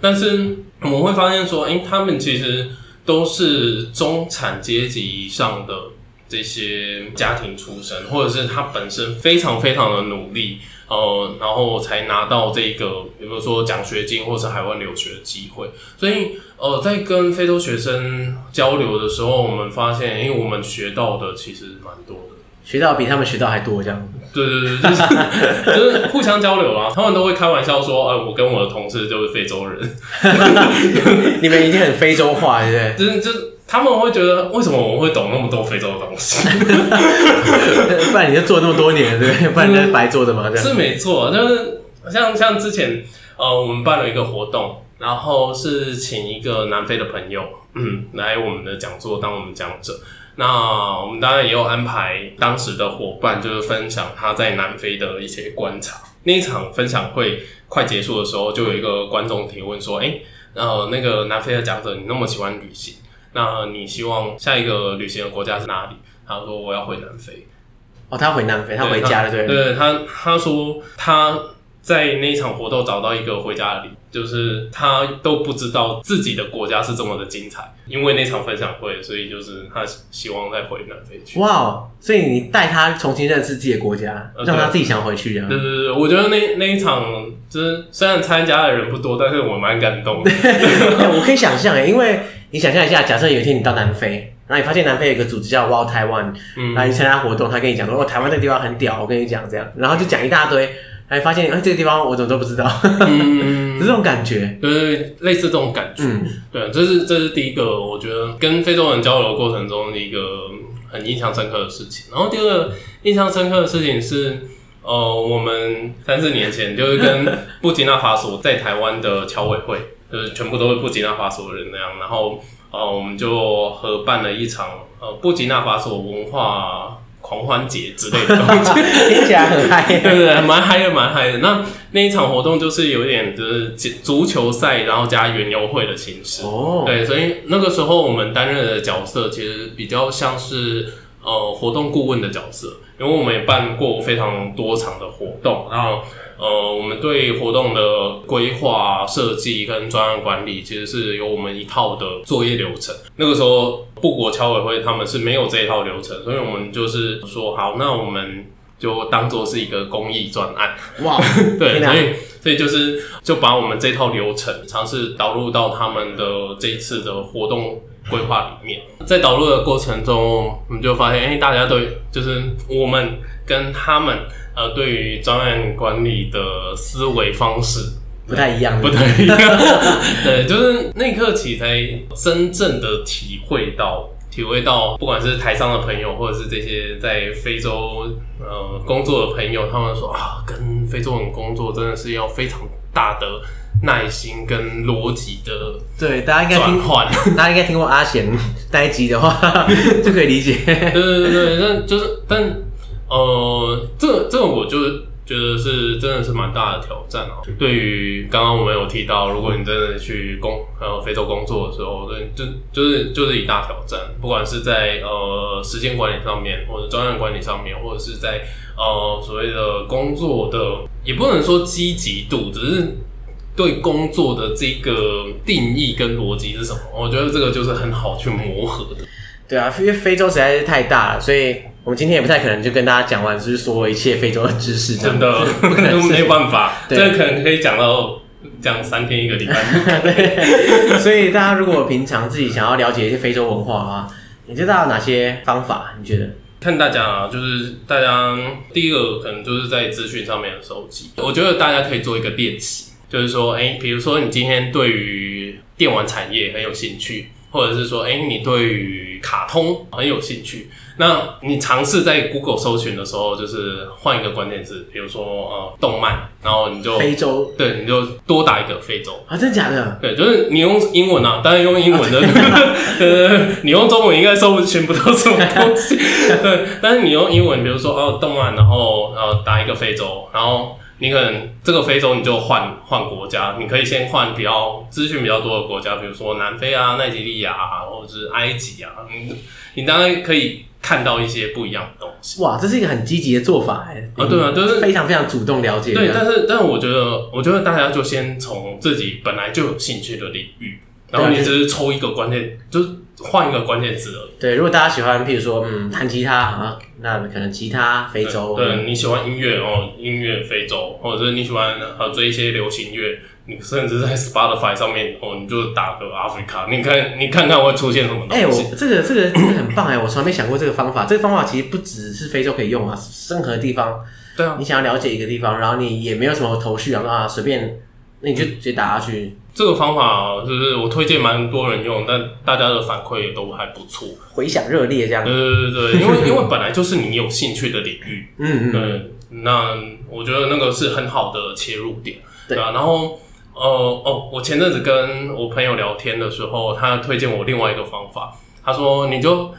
但是我们会发现说，哎、欸，他们其实都是中产阶级以上的这些家庭出身，或者是他本身非常非常的努力。呃，然后才拿到这个，比如说奖学金或是海外留学的机会。所以，呃，在跟非洲学生交流的时候，我们发现，因为我们学到的其实蛮多的，学到比他们学到还多，这样。对对对，就是 就是互相交流啊。他们都会开玩笑说，呃，我跟我的同事就是非洲人，你们已经很非洲化，对不对？就是就是。他们会觉得，为什么我们会懂那么多非洲的东西？不然你就做那么多年，对不对？不然你是白做的嘛？这样是没错，就是像像之前呃，我们办了一个活动，然后是请一个南非的朋友，嗯，来我们的讲座当我们讲者。那我们当然也有安排当时的伙伴，就是分享他在南非的一些观察。那一场分享会快结束的时候，就有一个观众提问说：“诶，呃，那个南非的讲者，你那么喜欢旅行？”那你希望下一个旅行的国家是哪里？他说我要回南非。哦，他回南非，他回家了，对。对，他他说他在那一场活动找到一个回家的理由，就是他都不知道自己的国家是这么的精彩，因为那场分享会，所以就是他希望再回南非去。哇，所以你带他重新认识自己的国家，让他自己想回去这样。对对对，我觉得那那一场就是虽然参加的人不多，但是我蛮感动的。我可以想象哎，因为你想象一下，假设有一天你到南非。然后你发现南非有一个组织叫 Wow Taiwan，嗯，然后你参加活动，他跟你讲说，哦，台湾这个地方很屌，我跟你讲这样，然后就讲一大堆，还发现，哎，这个地方我怎么都不知道，嗯，这种感觉，对对对，类似这种感觉，嗯，对，这是这是第一个，我觉得跟非洲人交流的过程中的一个很印象深刻的事情。然后第二个印象深刻的事情是，呃，我们三四年前就是跟布吉纳法索在台湾的侨委会，就是全部都是布吉纳法索的人那样，然后。呃，我们就合办了一场呃布吉纳法索文化狂欢节之类的东西，听起来很嗨，对对对，蛮嗨的，蛮嗨的。那那一场活动就是有点就是足球赛，然后加园游会的形式。哦，对，所以那个时候我们担任的角色其实比较像是呃活动顾问的角色，因为我们也办过非常多场的活动，然后。呃，我们对活动的规划设计跟专案管理，其实是有我们一套的作业流程。那个时候，布国侨委会他们是没有这一套流程，所以我们就是说，好，那我们就当做是一个公益专案。哇，对，所以所以就是就把我们这套流程尝试导入到他们的这一次的活动规划里面。在导入的过程中，我们就发现，哎、欸，大家都就是我们跟他们。呃，对于专案管理的思维方式不太一样，不太一样。对，就是那一刻起才真正的体会到，体会到，不管是台上的朋友，或者是这些在非洲呃工作的朋友，他们说啊，跟非洲人工作真的是要非常大的耐心跟逻辑的。对，大家应该听换，大家应该听过阿贤那一集的话，就可以理解。对对对对，那就是但。呃，这个这个我就觉得是真的是蛮大的挑战哦。对于刚刚我们有提到，如果你真的去工呃非洲工作的时候，对，就就是就是一大挑战，不管是在呃时间管理上面，或者专案管理上面，或者是在呃所谓的工作的，也不能说积极度，只是对工作的这个定义跟逻辑是什么，我觉得这个就是很好去磨合的。对啊，因为非洲实在是太大了，所以。我们今天也不太可能就跟大家讲完，就是说一切非洲的知识，真的 不可能，没有办法，这个可能可以讲到讲三天一个礼拜。对，所以大家如果平常自己想要了解一些非洲文化的话，你知道有哪些方法？你觉得？看大家啊，就是大家第一个可能就是在资讯上面的收集。我觉得大家可以做一个练习，就是说，哎，比如说你今天对于电玩产业很有兴趣，或者是说，哎，你对于卡通很有兴趣。那你尝试在 Google 搜寻的时候，就是换一个关键字，比如说呃动漫，然后你就非洲，对，你就多打一个非洲啊，真的假的？对，就是你用英文啊，当然用英文的，呃，你用中文应该搜寻不到什么东西，对，但是你用英文，比如说哦动漫，然后呃打一个非洲，然后你可能这个非洲你就换换国家，你可以先换比较资讯比较多的国家，比如说南非啊、奈及利亚啊，或者是埃及啊，你你当然可以。看到一些不一样的东西，哇，这是一个很积极的做法哎！啊，对啊，就是非常非常主动了解。对，但是，但是我觉得，我觉得大家就先从自己本来就有兴趣的领域，然后你只是抽一个关键，就是换一个关键字而已。对，如果大家喜欢，譬如说，嗯，弹吉他啊，那可能吉他非洲。对，对你喜欢音乐哦，音乐非洲，或者是你喜欢呃追一些流行乐。你甚至在 Spotify 上面哦，你就打个 Africa，你看你看看会出现什么东西？哎、欸，我这个这个这个很棒哎，我从来没想过这个方法。这个方法其实不只是非洲可以用啊，任何地方。对啊，你想要了解一个地方，然后你也没有什么头绪啊，随便，那你就直接打下去。这个方法就是我推荐蛮多人用，但大家的反馈也都还不错，回响热烈这样。对对对对，因为 因为本来就是你有兴趣的领域，嗯嗯，对，那我觉得那个是很好的切入点，对啊，然后。哦哦，我前阵子跟我朋友聊天的时候，他推荐我另外一个方法。他说：“你就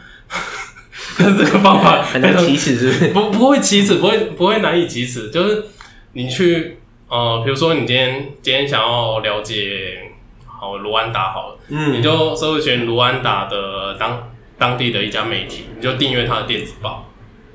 跟 这个方法很难启齿，是不是？不不会启齿，不会不会难以启齿。就是你去呃，比如说你今天今天想要了解好卢安达好了，嗯，你就搜寻卢安达的当当地的一家媒体，你就订阅他的电子报。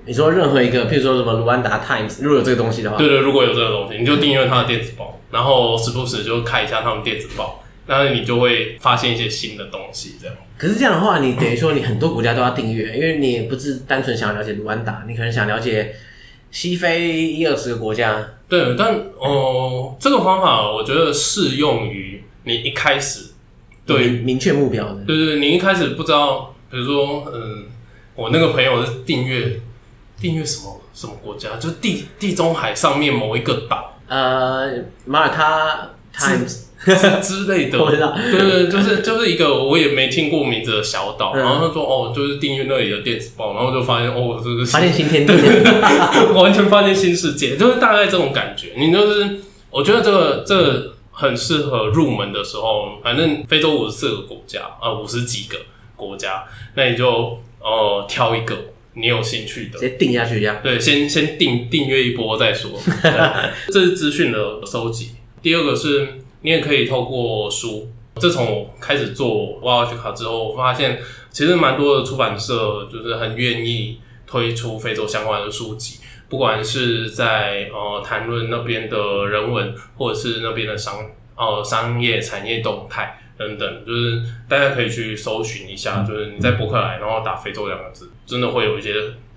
你说任何一个，譬如说什么卢安达 Times，如果有这个东西的话，对对，如果有这个东西，你就订阅他的电子报，然后时不时就看一下他们电子报，那你就会发现一些新的东西。这样。可是这样的话，你等于说你很多国家都要订阅，因为你也不是单纯想要了解卢安达，你可能想了解西非一二十个国家。对，但哦、呃，这个方法我觉得适用于你一开始对明确目标的。对对，你一开始不知道，比如说，嗯，我那个朋友是订阅。订阅什么什么国家？就地地中海上面某一个岛，呃，马耳他 Times 之类的，我知道。对对，就是就是一个我也没听过名字的小岛。嗯、然后他说哦，就是订阅那里的电子报，然后就发现哦，这个发现新天地，完全发现新世界，就是大概这种感觉。你就是我觉得这个这个很适合入门的时候，反正非洲五十四个国家啊，五十几个国家，那你就呃挑一个。你有兴趣的，直接定下去这样。对，先先订订阅一波再说。这是资讯的收集。第二个是，你也可以透过书。自从我开始做 Wild Africa 之后，我发现其实蛮多的出版社就是很愿意推出非洲相关的书籍，不管是在呃谈论那边的人文，或者是那边的商呃商业产业动态。等等，就是大家可以去搜寻一下，就是你在博客来，然后打“非洲”两个字，真的会有一些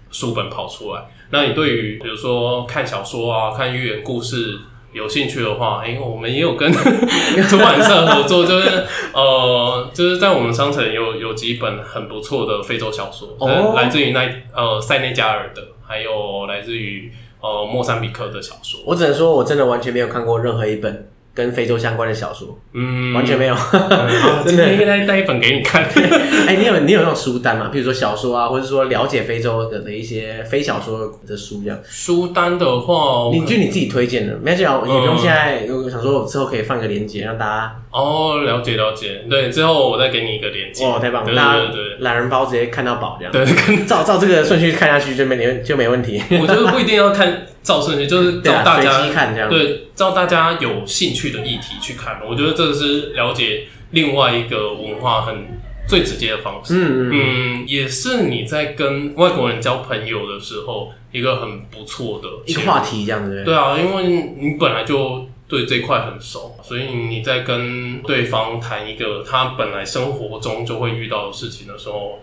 书本跑出来。那你对于比如说看小说啊、看寓言故事有兴趣的话，哎、欸，我们也有跟 出版社合作，就是呃，就是在我们商城有有几本很不错的非洲小说，哦、来自于那呃塞内加尔的，还有来自于呃莫桑比克的小说。我只能说，我真的完全没有看过任何一本。跟非洲相关的小说，嗯，完全没有，真的，今天带带一本给你看。哎，你有你有那种书单吗？比如说小说啊，或者说了解非洲的的一些非小说的书这样。书单的话，你就你自己推荐的，没关系，也不用现在。我想说，我之后可以放个链接让大家。哦，了解了解，对，之后我再给你一个链接。哦，太棒了，大家对懒人包直接看到宝这样。对，照照这个顺序看下去就没就没问题。我觉得不一定要看。照顺序就是照大家对，照大家有兴趣的议题去看。我觉得这是了解另外一个文化很最直接的方式。嗯嗯，也是你在跟外国人交朋友的时候一个很不错的一个话题，这样子。对啊，因为你本来就对这块很熟，所以你在跟对方谈一个他本来生活中就会遇到的事情的时候，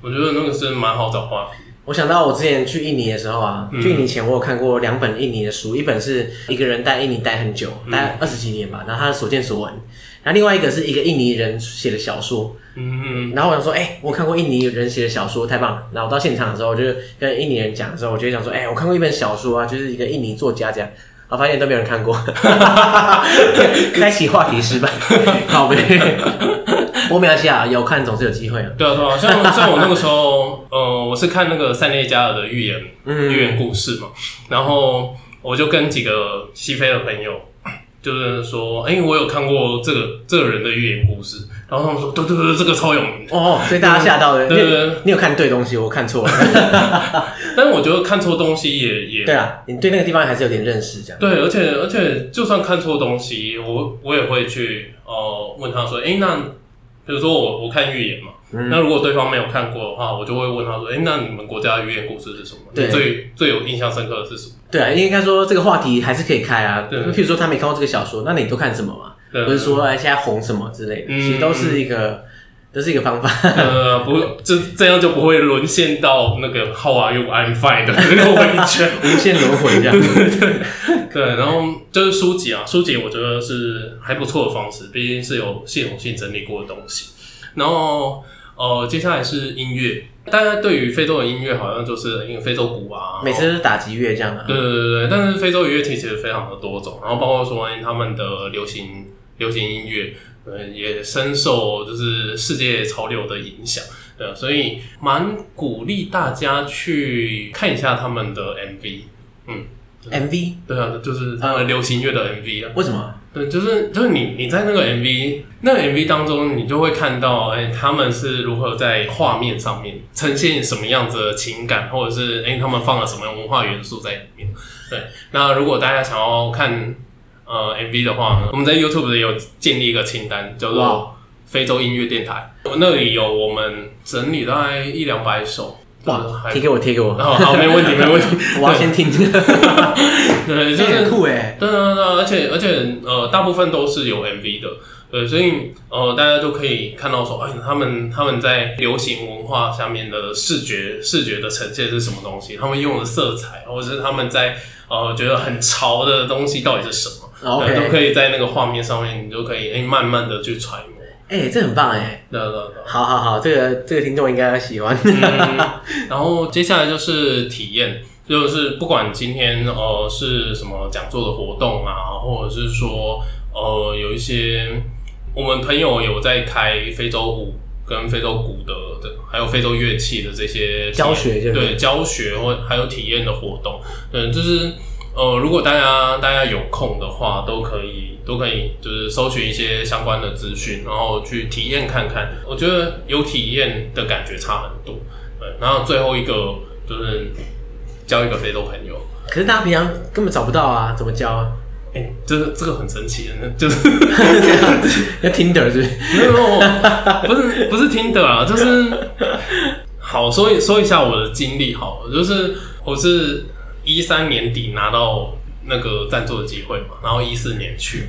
我觉得那个是蛮好找话题。我想到我之前去印尼的时候啊，去印尼前我有看过两本印尼的书，一本是一个人在印尼待很久，待二十几年吧，然后他的所见所闻，然后另外一个是一个印尼人写的小说，嗯嗯，然后我想说，哎、欸，我看过印尼人写的小说，太棒了。然后我到现场的时候，我就跟印尼人讲的时候，我就想说，哎、欸，我看过一本小说啊，就是一个印尼作家讲，我发现都没有人看过，开启话题失败，好呗。我没关系啊，有看总是有机会啊。对啊，对啊，像像我那个时候，呃，我是看那个塞内加尔的寓言，寓言故事嘛，然后我就跟几个西非的朋友，就是说，哎、欸，我有看过这个这个人的寓言故事，然后他们说，对对对，这个超有名哦，所以大家吓到了，对对对，你有看对东西，我看错了，但是我觉得看错东西也也对啊，你对那个地方还是有点认识，这样。对，而且而且就算看错东西，我我也会去呃问他说，哎、欸，那。比如说我我看寓言嘛，嗯、那如果对方没有看过的话，我就会问他说：“哎、欸，那你们国家的寓言故事是什么？对最最有印象深刻的是什么？”对啊，应该说这个话题还是可以开啊。对，譬如说他没看过这个小说，那你都看什么嘛？对，或者说哎现在红什么之类的，嗯、其实都是一个都是一个方法。呃，不，这这样就不会沦陷到那个 How are you? I'm fine 的那个回圈，无限轮回这样。对 对，然后就是书籍啊，书籍我觉得是还不错的方式，毕竟是有系统性整理过的东西。然后呃，接下来是音乐，大家对于非洲的音乐好像就是因为非洲鼓啊，每次都是打击乐这样的、啊。对对对对，但是非洲音乐器其实非常的多种，然后包括说他们的流行流行音乐，呃，也深受就是世界潮流的影响。对，所以蛮鼓励大家去看一下他们的 MV。嗯。MV 对啊，就是他们流行乐的 MV 啊。为什么？对，就是就是你你在那个 MV 那个 MV 当中，你就会看到，哎、欸，他们是如何在画面上面呈现什么样子的情感，或者是哎、欸，他们放了什么样文化元素在里面。对，那如果大家想要看呃 MV 的话呢，我们在 YouTube 里有建立一个清单，叫做非洲音乐电台，我那里有我们整理大概一两百首。哇，贴给我，贴给我。哦，好，没问题，没问题。我要先听。对，就是酷哎。对对对，而且而且呃，大部分都是有 MV 的。对，所以呃，大家都可以看到说，哎，他们他们在流行文化下面的视觉视觉的呈现是什么东西？他们用的色彩，或者是他们在呃觉得很潮的东西到底是什么？OK，都可以在那个画面上面，你就可以哎慢慢的去揣摩。哎、欸，这很棒哎！对对对，好好好，这个这个听众应该要喜欢。嗯、然后接下来就是体验，就是不管今天呃是什么讲座的活动啊，或者是说呃有一些我们朋友有在开非洲舞跟非洲鼓的的，还有非洲乐器的这些教学，对教学或还有体验的活动，嗯，就是。呃，如果大家大家有空的话，都可以都可以，就是搜寻一些相关的资讯，然后去体验看看。我觉得有体验的感觉差很多。对，然后最后一个就是交一个非洲朋友。可是大家平常根本找不到啊，怎么交啊？哎、欸，这个这个很神奇的，就是 要 Tinder 是不是？没有，不是不是 Tinder 啊，就是 好说一说一下我的经历好了，就是我是。一三年底拿到那个赞助的机会嘛，然后一四年去，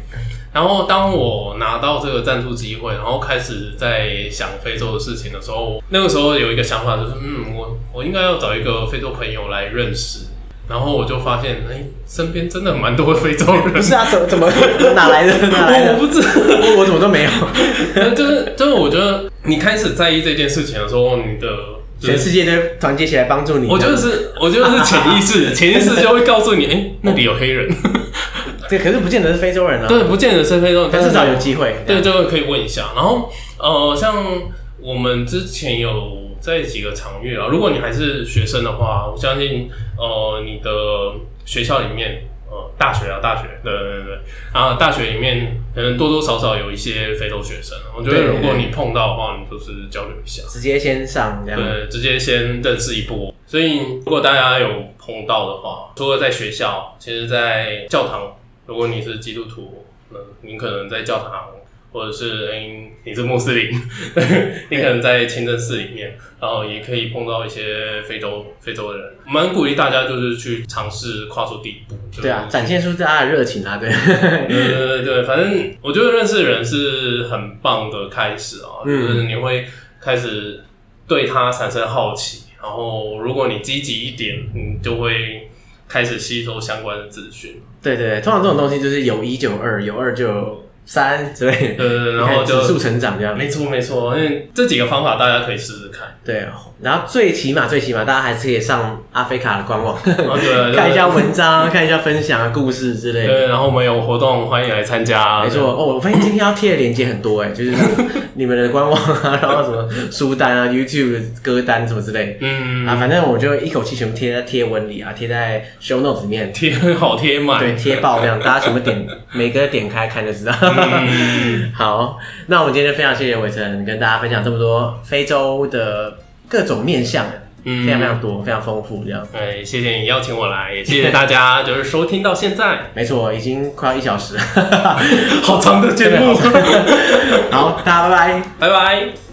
然后当我拿到这个赞助机会，然后开始在想非洲的事情的时候，那个时候有一个想法就是，嗯，我我应该要找一个非洲朋友来认识，然后我就发现，哎、欸，身边真的蛮多非洲人。不是啊，怎么怎么 哪来的？哪来的？我不知道，我我怎么都没有。就 是就是，我觉得你开始在意这件事情的时候，你的。全世界都团结起来帮助你。我觉得是，我觉得是潜意识，潜意识就会告诉你，哎、欸，那里有黑人。对，可是不见得是非洲人啊。对，不见得是非洲人，但至少有机会。对，就会可以问一下。然后，呃，像我们之前有在几个场域啊，如果你还是学生的话，我相信，呃，你的学校里面。大学啊，大学，对对对，然后大学里面可能多多少少有一些非洲学生，我觉得如果你碰到的话，你就是交流一下，直接先上这样，对，直接先认识一波。所以如果大家有碰到的话，除了在学校，其实，在教堂，如果你是基督徒，那你可能在教堂。或者是，嗯，你是穆斯林，你可能在清真寺里面，然后也可以碰到一些非洲非洲的人。我们鼓励大家就是去尝试跨出第一步。对啊，展现出大家的热情啊，对。对对对对，反正我觉得认识人是很棒的开始啊，就是你会开始对他产生好奇，然后如果你积极一点，你就会开始吸收相关的资讯。对对对，通常这种东西就是有一就有二，有二就有。三之类，对对对，然后就指数成长这样，没错没错，因为这几个方法大家可以试试看。对，然后最起码最起码，大家还是可以上阿菲卡的官网，哦、对，看一下文章，看一下分享的故事之类的。对，然后我们有活动，欢迎来参加。没错哦，我发现今天要贴的链接很多哎，就是你们的官网啊，然后什么书单啊、YouTube 歌单什么之类。嗯啊，反正我就一口气全部贴在贴文里啊，贴在 Show Notes 里面，贴好贴满，对，贴爆这样，大家全部点，每个点开看就知道。嗯、好，那我们今天就非常谢谢伟成跟大家分享这么多非洲的。各种面相，嗯，非常非常多，非常丰富，这样。对，谢谢你邀请我来，也谢谢大家，就是收听到现在。没错，已经快要一小时，好长的节目。好，大家拜拜，拜拜。